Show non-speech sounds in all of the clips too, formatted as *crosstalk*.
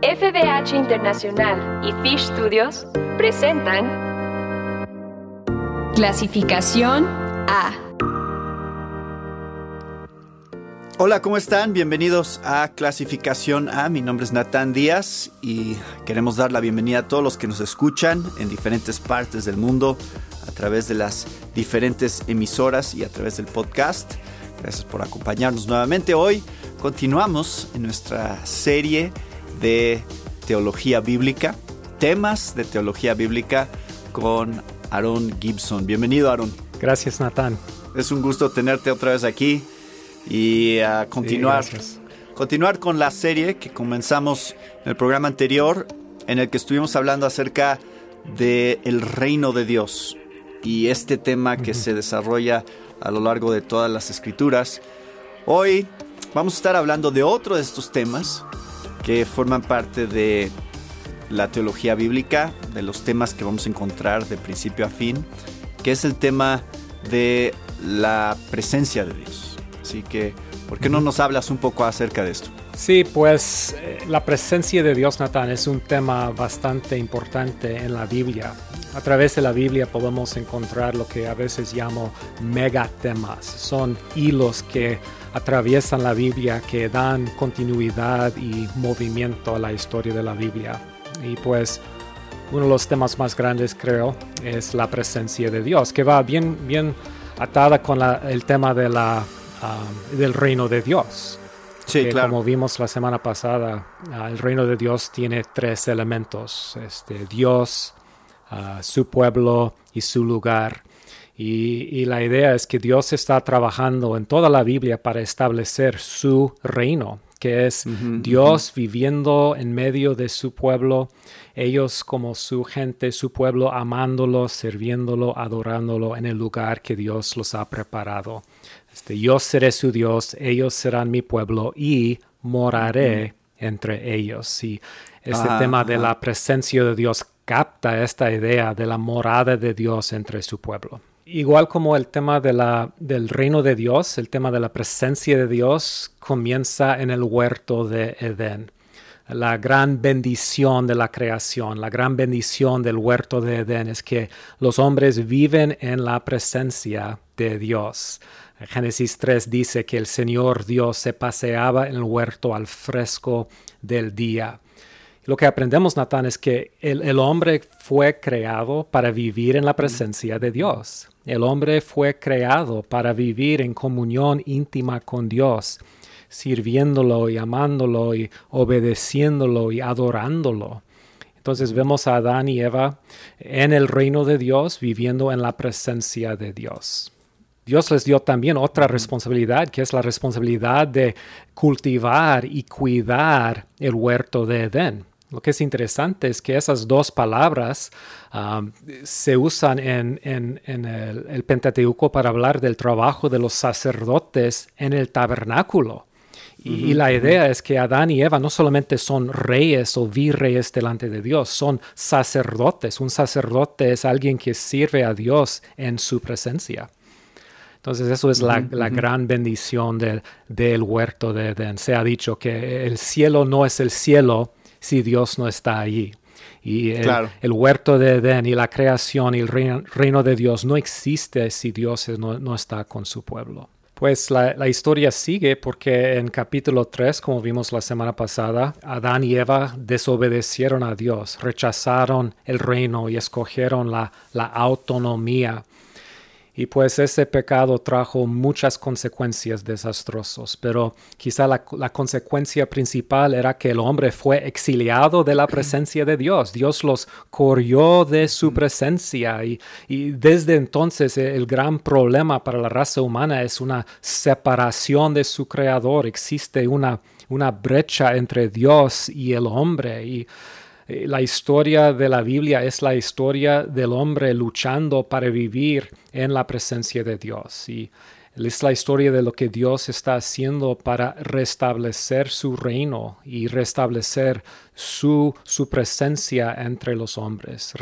FBH Internacional y Fish Studios presentan Clasificación A. Hola, ¿cómo están? Bienvenidos a Clasificación A. Mi nombre es Natán Díaz y queremos dar la bienvenida a todos los que nos escuchan en diferentes partes del mundo a través de las diferentes emisoras y a través del podcast. Gracias por acompañarnos nuevamente. Hoy continuamos en nuestra serie de teología bíblica, temas de teología bíblica con Aaron Gibson. Bienvenido, Aaron. Gracias, Natán. Es un gusto tenerte otra vez aquí y a continuar, continuar con la serie que comenzamos en el programa anterior, en el que estuvimos hablando acerca de el reino de Dios y este tema que se desarrolla a lo largo de todas las escrituras. Hoy vamos a estar hablando de otro de estos temas que forman parte de la teología bíblica, de los temas que vamos a encontrar de principio a fin, que es el tema de la presencia de Dios. Así que, ¿por qué no nos hablas un poco acerca de esto? Sí, pues eh, la presencia de Dios, Natán, es un tema bastante importante en la Biblia. A través de la Biblia podemos encontrar lo que a veces llamo megatemas. Son hilos que atraviesan la Biblia, que dan continuidad y movimiento a la historia de la Biblia. Y pues uno de los temas más grandes, creo, es la presencia de Dios, que va bien, bien atada con el tema de la, um, del reino de Dios. Sí, claro. Como vimos la semana pasada, uh, el reino de Dios tiene tres elementos: este, Dios, uh, su pueblo y su lugar. Y, la idea es que Dios está trabajando en toda la Biblia para establecer su reino, que es Dios viviendo en medio de su pueblo, ellos como su gente, su pueblo, amándolo, sirviéndolo, adorándolo en el lugar que Dios los ha preparado. Este, yo seré su Dios, ellos serán mi pueblo y moraré entre ellos. Y este ah, tema de la presencia de Dios capta esta idea de la morada de Dios entre su pueblo igual como el tema del reino de Dios, el tema de la presencia de Dios comienza en el huerto de Edén. La gran bendición de la creación, la gran bendición del huerto de Edén es que los hombres viven en la presencia de Dios. Génesis 3 dice que el Señor Dios se paseaba en el huerto al fresco del día. Lo que aprendemos, Natán, es que el, el hombre fue creado para vivir en la presencia de Dios. El hombre fue creado para vivir en comunión íntima con Dios, sirviéndolo y amándolo y obedeciéndolo y adorándolo. Entonces vemos a Adán y Eva en el reino de Dios, viviendo en la presencia de Dios. Dios les dio también otra responsabilidad, que es la responsabilidad de cultivar y cuidar el huerto de Edén. Lo que es interesante es que esas dos palabras um, se usan en, el, Pentateuco para hablar del trabajo de los sacerdotes en el tabernáculo. Y, la idea es que Adán y Eva no solamente son reyes o virreyes delante de Dios, son sacerdotes. Un sacerdote es alguien que sirve a Dios en su presencia. Entonces eso es la, gran bendición del huerto de Edén. Se ha dicho que el cielo no es el cielo si Dios no está allí. Y el, huerto de Edén y la creación y el reino, de Dios no existe si Dios no, está con su pueblo. Pues la, la, historia sigue porque en capítulo 3, como vimos la semana pasada, Adán y Eva desobedecieron a Dios, rechazaron el reino y escogieron la, la autonomía y pues ese pecado trajo muchas consecuencias desastrosas, pero quizá la, consecuencia principal era que el hombre fue exiliado de la *clears throat* presencia de Dios. Dios los corrió de su presencia y, desde entonces el gran problema para la raza humana es una separación de su creador. Existe una, una brecha entre Dios y el hombre y la historia de la Biblia es la historia del hombre luchando para vivir en la presencia de Dios. Y es la historia de lo que Dios está haciendo para restablecer su reino y restablecer su, su presencia entre los hombres,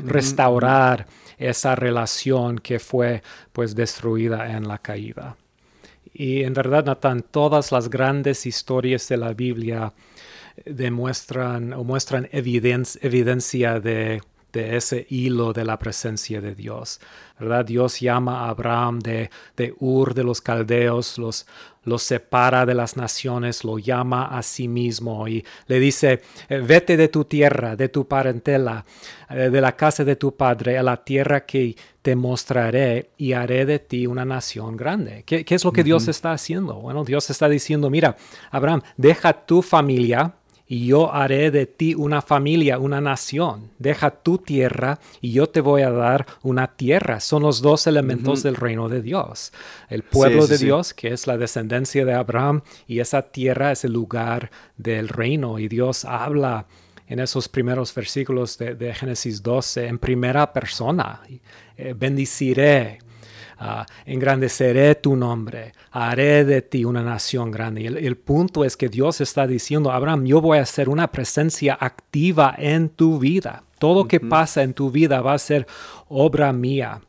restaurar esa relación que fue pues destruida en la caída. Y en verdad, Natán, todas las grandes historias de la Biblia demuestran o muestran evidencia de de ese hilo de la presencia de Dios. ¿verdad? Dios llama a Abraham de, de Ur de los caldeos, los, los separa de las naciones, lo llama a sí mismo y le dice, eh, vete de tu tierra, de tu parentela, eh, de la casa de tu padre, a la tierra que te mostraré y haré de ti una nación grande. ¿Qué, qué es lo que Dios está haciendo? Bueno, Dios está diciendo, mira, Abraham, deja tu familia, y yo haré de ti una familia, una nación. Deja tu tierra y yo te voy a dar una tierra. Son los dos elementos del reino de Dios. El pueblo de Dios, que es la descendencia de Abraham, y esa tierra es el lugar del reino. Y Dios habla en esos primeros versículos de, Génesis 12 en primera persona. Eh, bendiciré Engrandeceré tu nombre, haré de ti una nación grande. Y el, punto es que Dios está diciendo, Abraham, yo voy a ser una presencia activa en tu vida. Todo lo que pasa en tu vida va a ser obra mía.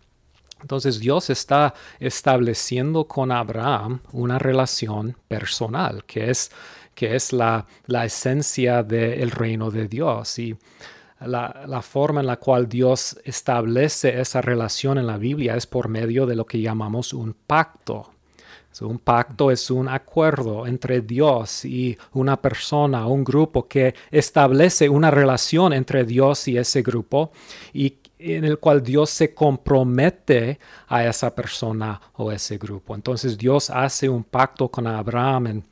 Entonces Dios está estableciendo con Abraham una relación personal, que es, que es la, la esencia del reino de Dios. Y la, forma en la cual Dios establece esa relación en la Biblia es por medio de lo que llamamos un pacto. un pacto es un acuerdo entre Dios y una persona, un grupo que establece una relación entre Dios y ese grupo y en el cual Dios se compromete a esa persona o ese grupo. Entonces Dios hace un pacto con Abraham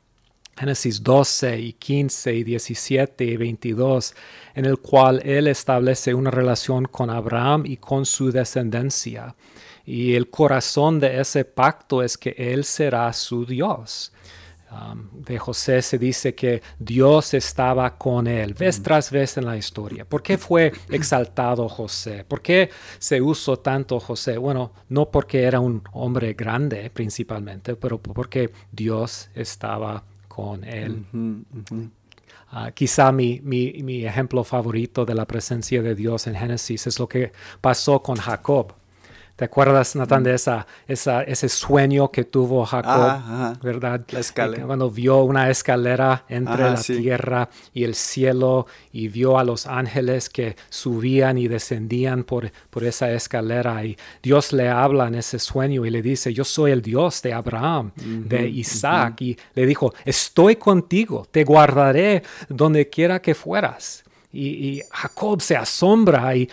Génesis 12 y 15 y 17 y 22, en el cual Él establece una relación con Abraham y con su descendencia. Y el corazón de ese pacto es que Él será su Dios. Um, de José se dice que Dios estaba con él, vez mm. tras vez en la historia. ¿Por qué fue exaltado José? ¿Por qué se usó tanto José? Bueno, no porque era un hombre grande principalmente, pero porque Dios estaba con Él. Ah, quizá mi, mi, mi, ejemplo favorito de la presencia de Dios en Génesis es lo que pasó con Jacob. ¿Te acuerdas, Natán, de esa, esa, ese sueño que tuvo Jacob? ¿Verdad? La escalera. Cuando vio una escalera entre la tierra y el cielo y vio a los ángeles que subían y descendían por, por esa escalera. Y Dios le habla en ese sueño y le dice, yo soy el Dios de Abraham, de Isaac. Y le dijo, estoy contigo, te guardaré donde quiera que fueras. Y, Jacob se asombra y,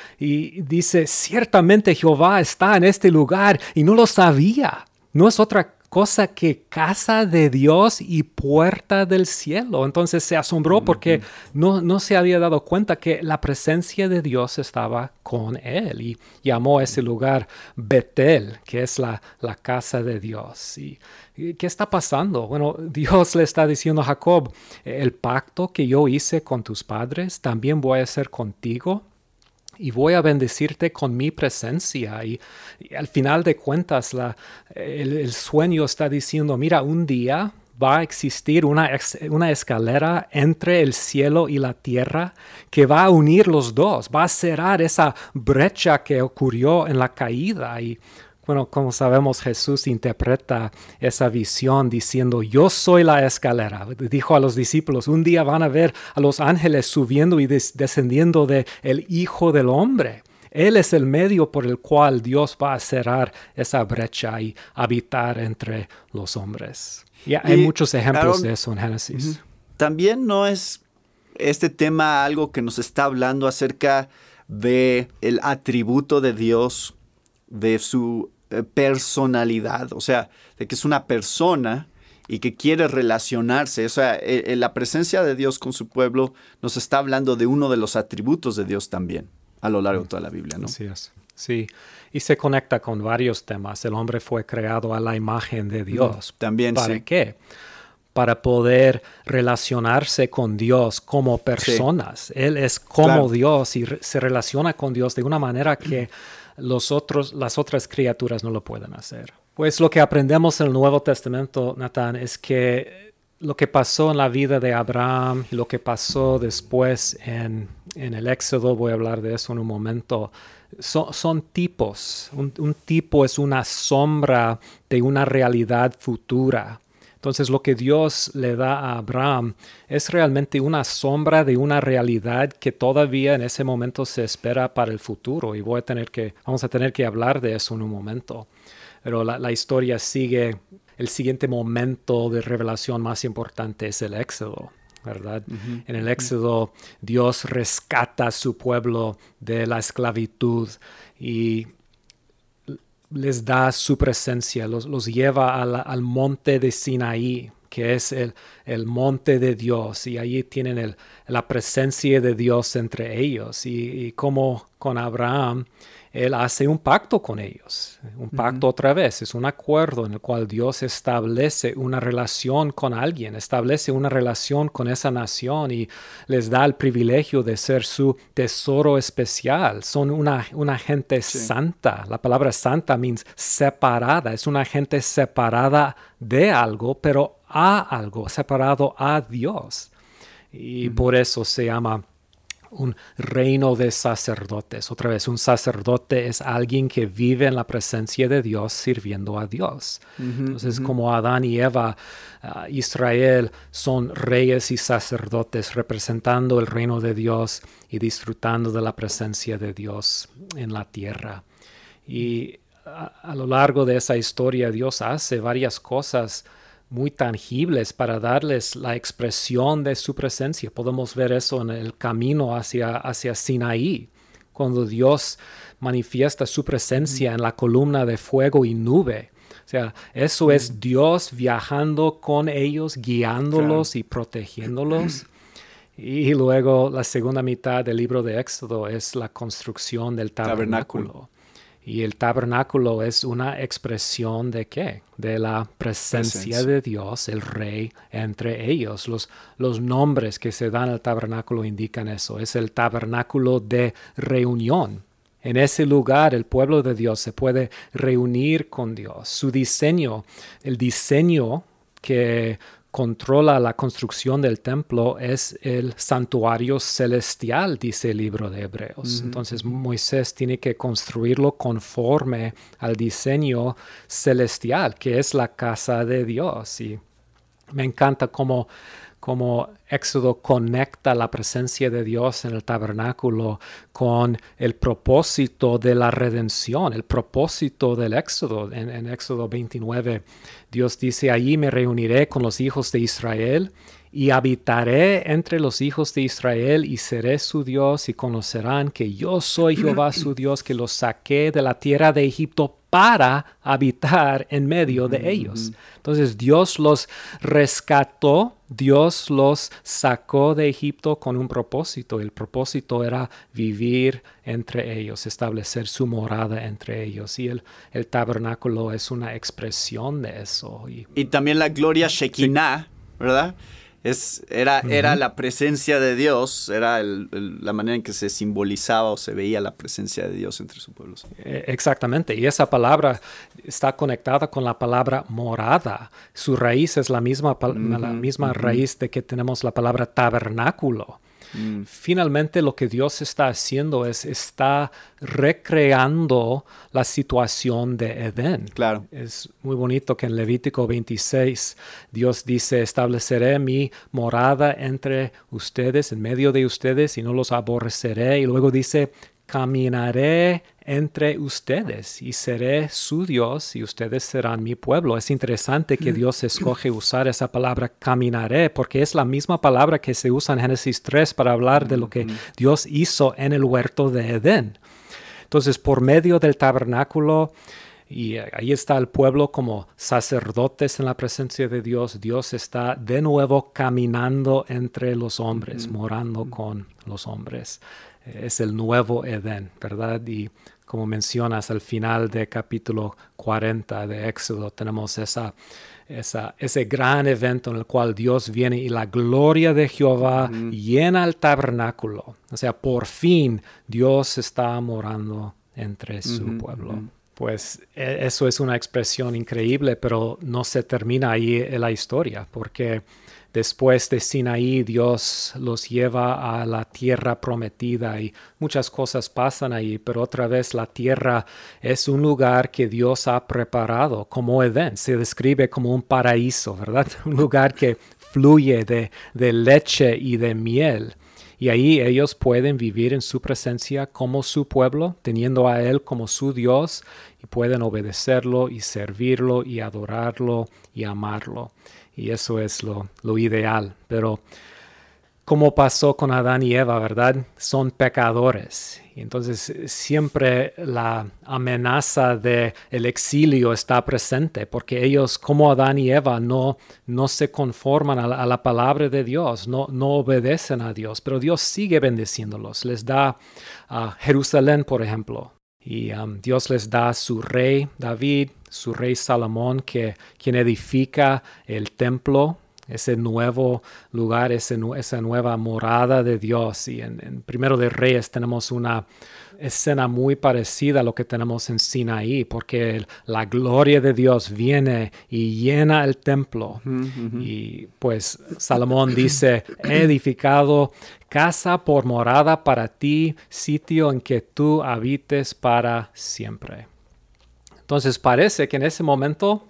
dice, ciertamente Jehová está en este lugar y no lo sabía. No es otra cosa que casa de Dios y puerta del cielo. Entonces se asombró porque no, no, se había dado cuenta que la presencia de Dios estaba con él y llamó a ese lugar Betel, que es la, la casa de Dios. Y ¿Qué está pasando? Bueno, *laughs* Dios le está diciendo a Jacob, el pacto que yo hice con tus padres, también voy a hacer contigo y voy a bendecirte con mi presencia. Y, al final de cuentas, el, sueño está diciendo, mira, un día va a existir una, una escalera entre el cielo y la tierra que va a unir los dos, va a cerrar esa brecha que ocurrió en la caída. Y bueno, como sabemos, Jesús interpreta esa visión diciendo, yo soy la escalera. Dijo a los discípulos, un día van a ver a los ángeles subiendo y descendiendo de el Hijo del Hombre. Él es el medio por el cual Dios va a cerrar esa brecha y habitar entre los hombres. Y hay muchos ejemplos de eso en Génesis. También no es este tema algo que nos está hablando acerca de el atributo de Dios, de su personalidad, o sea, de que es una persona y que quiere relacionarse. O sea, eh, eh, la presencia de Dios con su pueblo nos está hablando de uno de los atributos de Dios también a lo largo de toda la Biblia, ¿no? Así es. Sí, y se conecta con varios temas. El hombre fue creado a la imagen de Dios. también, ¿Para qué? Para poder relacionarse con Dios como personas. Él es como Dios y se relaciona con Dios de una manera que los otros, las otras criaturas no lo pueden hacer. Pues lo que aprendemos en el Nuevo Testamento, Natán, es que lo que pasó en la vida de Abraham, lo que pasó después en, en el Éxodo, voy a hablar de eso en un momento, son, tipos. un, tipo es una sombra de una realidad futura. Entonces lo que Dios le da a Abraham es realmente una sombra de una realidad que todavía en ese momento se espera para el futuro y voy a tener que, vamos a tener que hablar de eso en un momento. Pero la, historia sigue, el siguiente momento de revelación más importante es el éxodo. ¿verdad? En el Éxodo Dios rescata a su pueblo de la esclavitud y les da su presencia, los, lleva al, monte de Sinaí, que es el, el, monte de Dios, y allí tienen la presencia de Dios entre ellos. Y, y como con Abraham, él hace un pacto con ellos, un pacto otra vez, es un acuerdo en el cual Dios establece una relación con alguien, establece una relación con esa nación y les da el privilegio de ser su tesoro especial. Son una, una gente santa, la palabra santa means separada, es una gente separada de algo, pero a algo, separado a Dios. Y por eso se llama un reino de sacerdotes. Otra vez, un sacerdote es alguien que vive en la presencia de Dios sirviendo a Dios. Entonces, como Adán y Eva, ah, Israel son reyes y sacerdotes representando el reino de Dios y disfrutando de la presencia de Dios en la tierra. Y a lo largo de esa historia, Dios hace varias cosas muy tangibles para darles la expresión de su presencia. Podemos ver eso en el camino hacia, hacia Sinaí, cuando Dios manifiesta su presencia en la columna de fuego y nube. O sea, eso es Dios viajando con ellos, guiándolos y protegiéndolos. Y luego la segunda mitad del libro de Éxodo es la construcción del tabernáculo. Y el tabernáculo es una expresión de qué? De la presencia, de Dios, el rey, entre ellos. Los, los nombres que se dan al tabernáculo indican eso. Es el tabernáculo de reunión. En ese lugar el pueblo de Dios se puede reunir con Dios. Su diseño, el diseño que controla la construcción del templo es el santuario celestial, dice el libro de Hebreos. Entonces Moisés tiene que construirlo conforme al diseño celestial, que es la casa de Dios. Y me encanta cómo como Éxodo conecta la presencia de Dios en el tabernáculo con el propósito de la redención, el propósito del Éxodo. En, Éxodo 29, Dios dice, allí me reuniré con los hijos de Israel y habitaré entre los hijos de Israel y seré su Dios y conocerán que yo soy Jehová su Dios que los saqué de la tierra de Egipto para habitar en medio de ellos. Entonces Dios los rescató, Dios los sacó de Egipto con un propósito. El propósito era vivir entre ellos, establecer su morada entre ellos. Y el, el tabernáculo es una expresión de eso. Y, también la gloria Shekinah, ¿verdad? Es, era, era la presencia de Dios, era la manera en que se simbolizaba o se veía la presencia de Dios entre su pueblo. Eh, exactamente, y esa palabra está conectada con la palabra morada. Su raíz es la misma, la misma raíz de que tenemos la palabra tabernáculo. Mm. Finalmente lo que Dios está haciendo es está recreando la situación de Edén. Claro. Es muy bonito que en Levítico 26 Dios dice, estableceré mi morada entre ustedes, en medio de ustedes, y no los aborreceré. Y luego dice, caminaré entre ustedes y seré su Dios y ustedes serán mi pueblo. Es interesante que Dios escoge usar esa palabra caminaré porque es la misma palabra que se usa en Génesis 3 para hablar de lo que Dios hizo en el huerto de Edén. Entonces, por medio del tabernáculo, y ahí está el pueblo como sacerdotes en la presencia de Dios. Dios está de nuevo caminando entre los hombres, morando con los hombres es el nuevo Edén, ¿verdad? Y como mencionas al final del capítulo 40 de Éxodo, tenemos esa, esa, ese gran evento en el cual Dios viene y la gloria de Jehová llena el tabernáculo. O sea, por fin Dios está morando entre su pueblo. Pues e, eso es una expresión increíble, pero no se termina ahí la historia, porque después de Sinaí Dios los lleva a la tierra prometida y muchas cosas pasan ahí, pero otra vez la tierra es un lugar que Dios ha preparado como Edén, se describe como un paraíso, ¿verdad? *laughs* Un lugar que fluye de, leche y de miel. Y ahí ellos pueden vivir en su presencia como su pueblo, teniendo a Él como su Dios, y pueden obedecerlo y servirlo y adorarlo y amarlo. Y eso es lo, lo ideal. Pero como pasó con Adán y Eva, ¿verdad? Son pecadores. Entonces siempre la amenaza del el exilio está presente, porque ellos, como Adán y Eva, no, no se conforman a la, palabra de Dios, no, no obedecen a Dios, pero Dios sigue bendeciéndolos. Les da a Jerusalén, por ejemplo, y um, Dios les da su rey David, su rey Salomón, que, quien edifica el templo ese nuevo lugar, ese, esa nueva morada de Dios. Y en, Primero de Reyes tenemos una escena muy parecida a lo que tenemos en Sinaí, porque la gloria de Dios viene y llena el templo. Y pues Salomón dice, he edificado casa por morada para ti, sitio en que tú habites para siempre. Entonces parece que en ese momento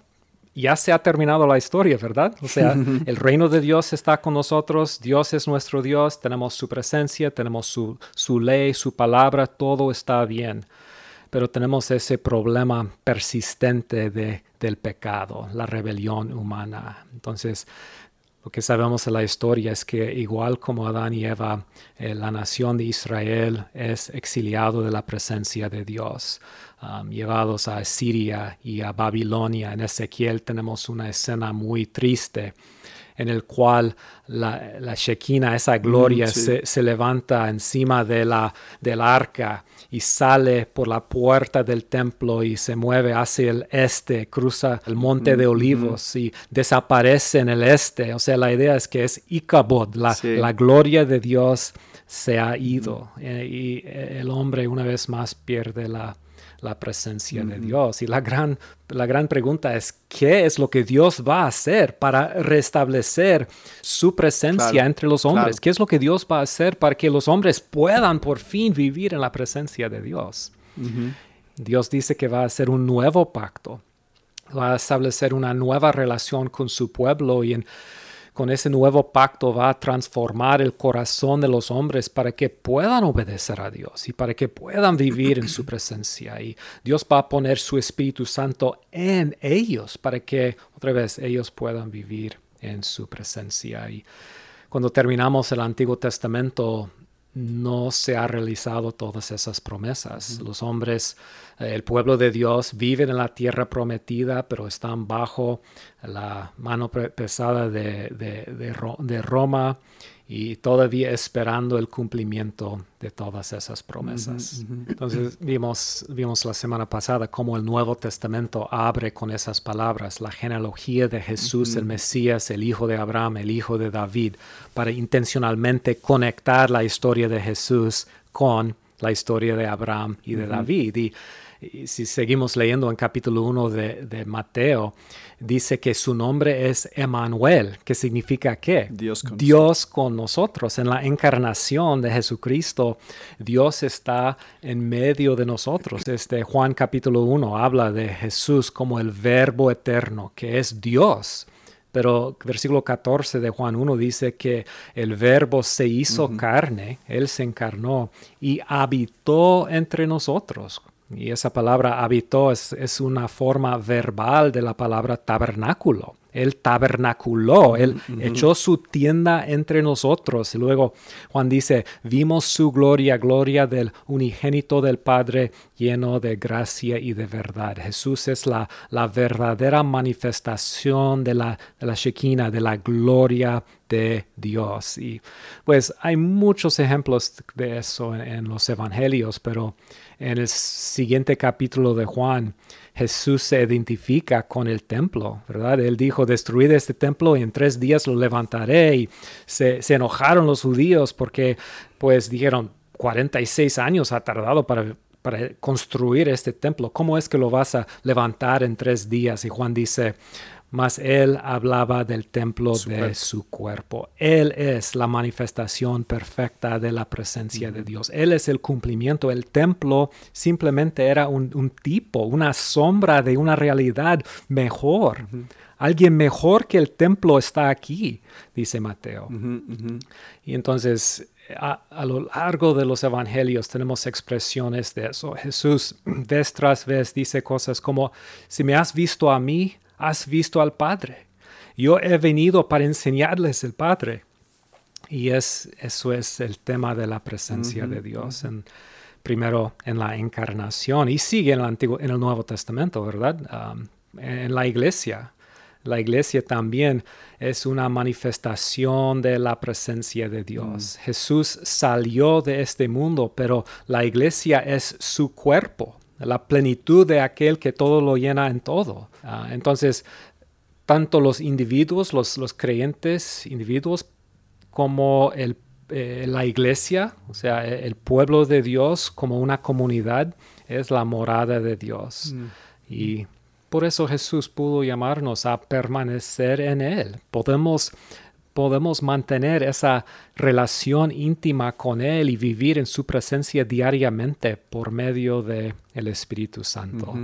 ya se ha terminado la historia, ¿verdad? O sea, *laughs* el reino de Dios está con nosotros, Dios es nuestro Dios, tenemos su presencia, tenemos su, su ley, su palabra, todo está bien. Pero tenemos ese problema persistente de, del pecado, la rebelión humana. Entonces, lo que sabemos de la historia es que igual como Adán y Eva, eh, la nación de Israel es exiliado de la presencia de Dios, um, llevados a Siria y a Babilonia. En Ezequiel tenemos una escena muy triste en el cual la, la Shekinah, esa gloria, mm, se, levanta encima de la, del arca y sale por la puerta del templo y se mueve hacia el este, cruza el monte de mm, olivos y desaparece en el este. O sea, la idea es que es Icabod, la, la gloria de Dios se ha ido eh, y el hombre una vez más pierde la, la presencia de Dios. Y la gran, la gran pregunta es, ¿qué es lo que Dios va a hacer para restablecer su presencia entre los hombres? ¿Qué es lo que Dios va a hacer para que los hombres puedan por fin vivir en la presencia de Dios? Dios dice que va a hacer un nuevo pacto, va a establecer una nueva relación con su pueblo y en con ese nuevo pacto va a transformar el corazón de los hombres para que puedan obedecer a Dios y para que puedan vivir en su presencia. Y Dios va a poner su Espíritu Santo en ellos para que otra vez ellos puedan vivir en su presencia. Y cuando terminamos el Antiguo Testamento, no se ha realizado todas esas promesas. Los hombres, el pueblo de Dios, viven en la tierra prometida, pero están bajo la mano pesada de, de Roma y todavía esperando el cumplimiento de todas esas promesas. Entonces vimos, vimos la semana pasada cómo el Nuevo Testamento abre con esas palabras, la genealogía de Jesús, el Mesías, el hijo de Abraham, el hijo de David, para intencionalmente conectar la historia de Jesús con la historia de Abraham y de David. Y si seguimos leyendo en capítulo 1 de, Mateo, dice que su nombre es Emanuel, que significa qué? Dios con, Dios con nosotros. En la encarnación de Jesucristo, Dios está en medio de nosotros. Este Juan capítulo 1 habla de Jesús como el verbo eterno, que es Dios. Pero versículo 14 de Juan 1 dice que el verbo se hizo carne, Él se encarnó y habitó entre nosotros. Y esa palabra habitó es, una forma verbal de la palabra tabernáculo. Él tabernaculó, Él echó su tienda entre nosotros. Y luego Juan dice, vimos su gloria, gloria del unigénito del Padre, lleno de gracia y de verdad. Jesús es la, la verdadera manifestación de la, de la Shekinah, de la gloria de Dios. Y pues hay muchos ejemplos de eso en los evangelios, pero en el siguiente capítulo de Juan, Jesús se identifica con el templo, ¿verdad? Él dijo, destruid este templo y en tres días lo levantaré. Y se, enojaron los judíos porque, pues, dijeron, 46 años ha tardado para, construir este templo. ¿Cómo es que lo vas a levantar en tres días? Y Juan dice, mas él hablaba del templo de su cuerpo. Él es la manifestación perfecta de la presencia de Dios. Él es el cumplimiento. El templo simplemente era un, tipo, una sombra de una realidad mejor. Alguien mejor que el templo está aquí, dice Mateo. Y entonces a, lo largo de los evangelios tenemos expresiones de eso. Jesús *clears throat* vez tras vez dice cosas como, si me has visto a mí, has visto al Padre. Yo he venido para enseñarles el Padre. Y es, eso es el tema de la presencia de Dios. En, primero en la encarnación y sigue en el, Antiguo, en el Nuevo Testamento, ¿verdad? Um, en la iglesia. La iglesia también es una manifestación de la presencia de Dios. Mm. Jesús salió de este mundo, pero la iglesia es su cuerpo, la plenitud de aquel que todo lo llena en todo. Ah, entonces, tanto los individuos, los, creyentes individuos, como el, eh, la iglesia, o sea, el pueblo de Dios como una comunidad, es la morada de Dios. Mm. Y por eso Jesús pudo llamarnos a permanecer en Él. Podemos, podemos mantener esa relación íntima con Él y vivir en su presencia diariamente por medio del el Espíritu Santo.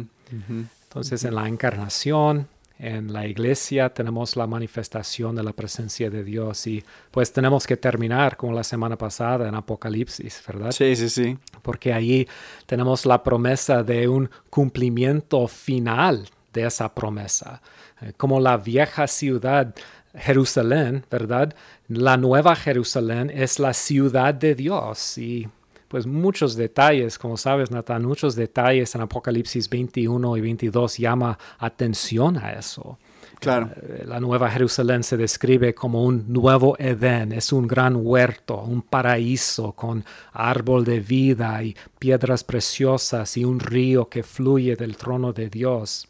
Entonces, en la encarnación, en la iglesia tenemos la manifestación de la presencia de Dios y pues tenemos que terminar como la semana pasada en Apocalipsis, ¿verdad? Sí, sí, sí. Porque ahí tenemos la promesa de un cumplimiento final de esa promesa. Eh, como la vieja ciudad Jerusalén, ¿verdad? La nueva Jerusalén es la ciudad de Dios y pues muchos detalles, como sabes, Natán, muchos detalles en Apocalipsis 21 y 22 llama atención a eso. Claro. Eh, la Nueva Jerusalén se describe como un nuevo Edén, es un gran huerto, un paraíso con árbol de vida y piedras preciosas y un río que fluye del trono de Dios.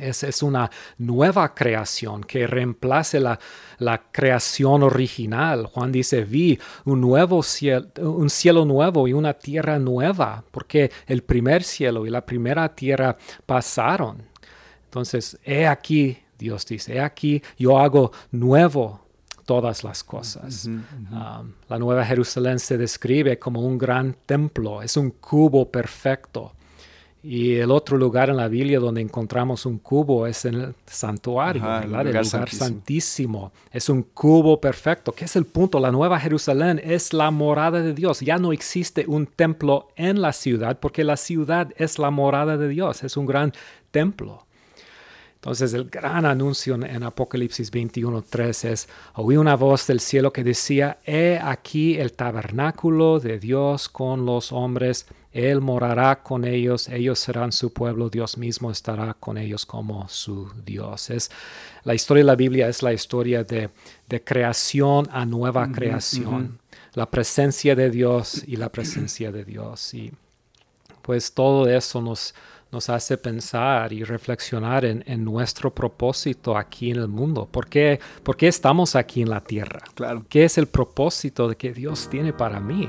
Es, es, una nueva creación que reemplace la, la, creación original. Juan dice, vi un nuevo cielo, un cielo nuevo y una tierra nueva, porque el primer cielo y la primera tierra pasaron. Entonces, he aquí, Dios dice, he aquí, yo hago nuevo todas las cosas. Um, la Nueva Jerusalén se describe como un gran templo, es un cubo perfecto. Y el otro lugar en la Biblia donde encontramos un cubo es en el santuario. El lugar, santísimo. santísimo. Es un cubo perfecto. ¿Qué es el punto? La Nueva Jerusalén es la morada de Dios. Ya no existe un templo en la ciudad porque la ciudad es la morada de Dios. Es un gran templo. Entonces el gran anuncio en Apocalipsis 21.3 es, oí una voz del cielo que decía, he aquí el tabernáculo de Dios con los hombres, Él morará con ellos, ellos serán su pueblo, Dios mismo estará con ellos como su Dios. Es, la historia de la Biblia es la historia de, creación a nueva creación, la presencia de Dios y la presencia de Dios. Y pues todo eso nos nos hace pensar y reflexionar en, nuestro propósito aquí en el mundo. ¿Por qué, ¿Por qué estamos aquí en la tierra? Claro. ¿Qué es el propósito de que Dios tiene para mí?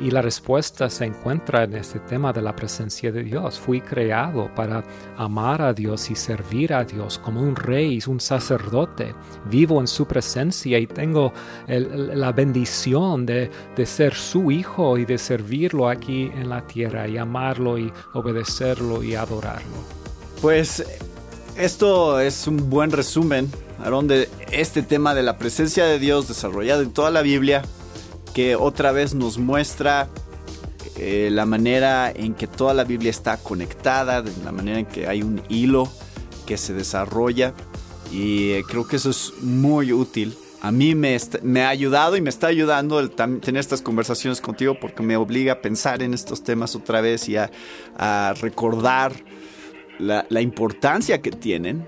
Y la respuesta se encuentra en este tema de la presencia de Dios. Fui creado para amar a Dios y servir a Dios como un rey, un sacerdote. Vivo en su presencia y tengo la bendición de, de ser su hijo y de servirlo aquí en la tierra y amarlo y obedecerlo y adorarlo. Pues esto es un buen resumen, Aaron, de este tema de la presencia de Dios desarrollado en toda la Biblia que otra vez nos muestra eh, la manera en que toda la Biblia está conectada, de la manera en que hay un hilo que se desarrolla y eh, creo que eso es muy útil. A mí me, ha ayudado y me está ayudando tener estas conversaciones contigo porque me obliga a pensar en estos temas otra vez y a, recordar la importancia que tienen.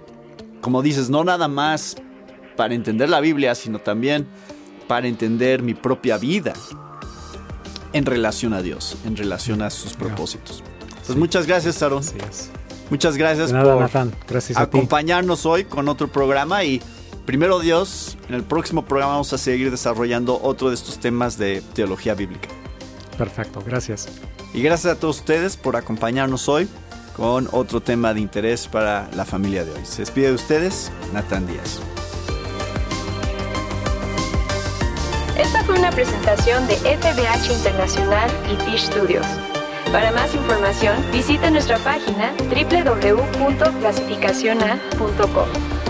Como dices, no nada más para entender la Biblia, sino también para entender mi propia vida en relación a Dios, en relación a sus propósitos. Pues muchas gracias, Aaron. Muchas gracias por gracias acompañarnos hoy con otro programa y primero Dios, en el próximo programa vamos a seguir desarrollando otro de estos temas de teología bíblica. Perfecto, gracias. Y gracias a todos ustedes por acompañarnos hoy. con otro tema de interés para la familia de hoy. Se despide de ustedes, Natán Díaz. Una presentación de FBH Internacional y Fish Studios. Para más información, visita nuestra página www.clasificaciona.com.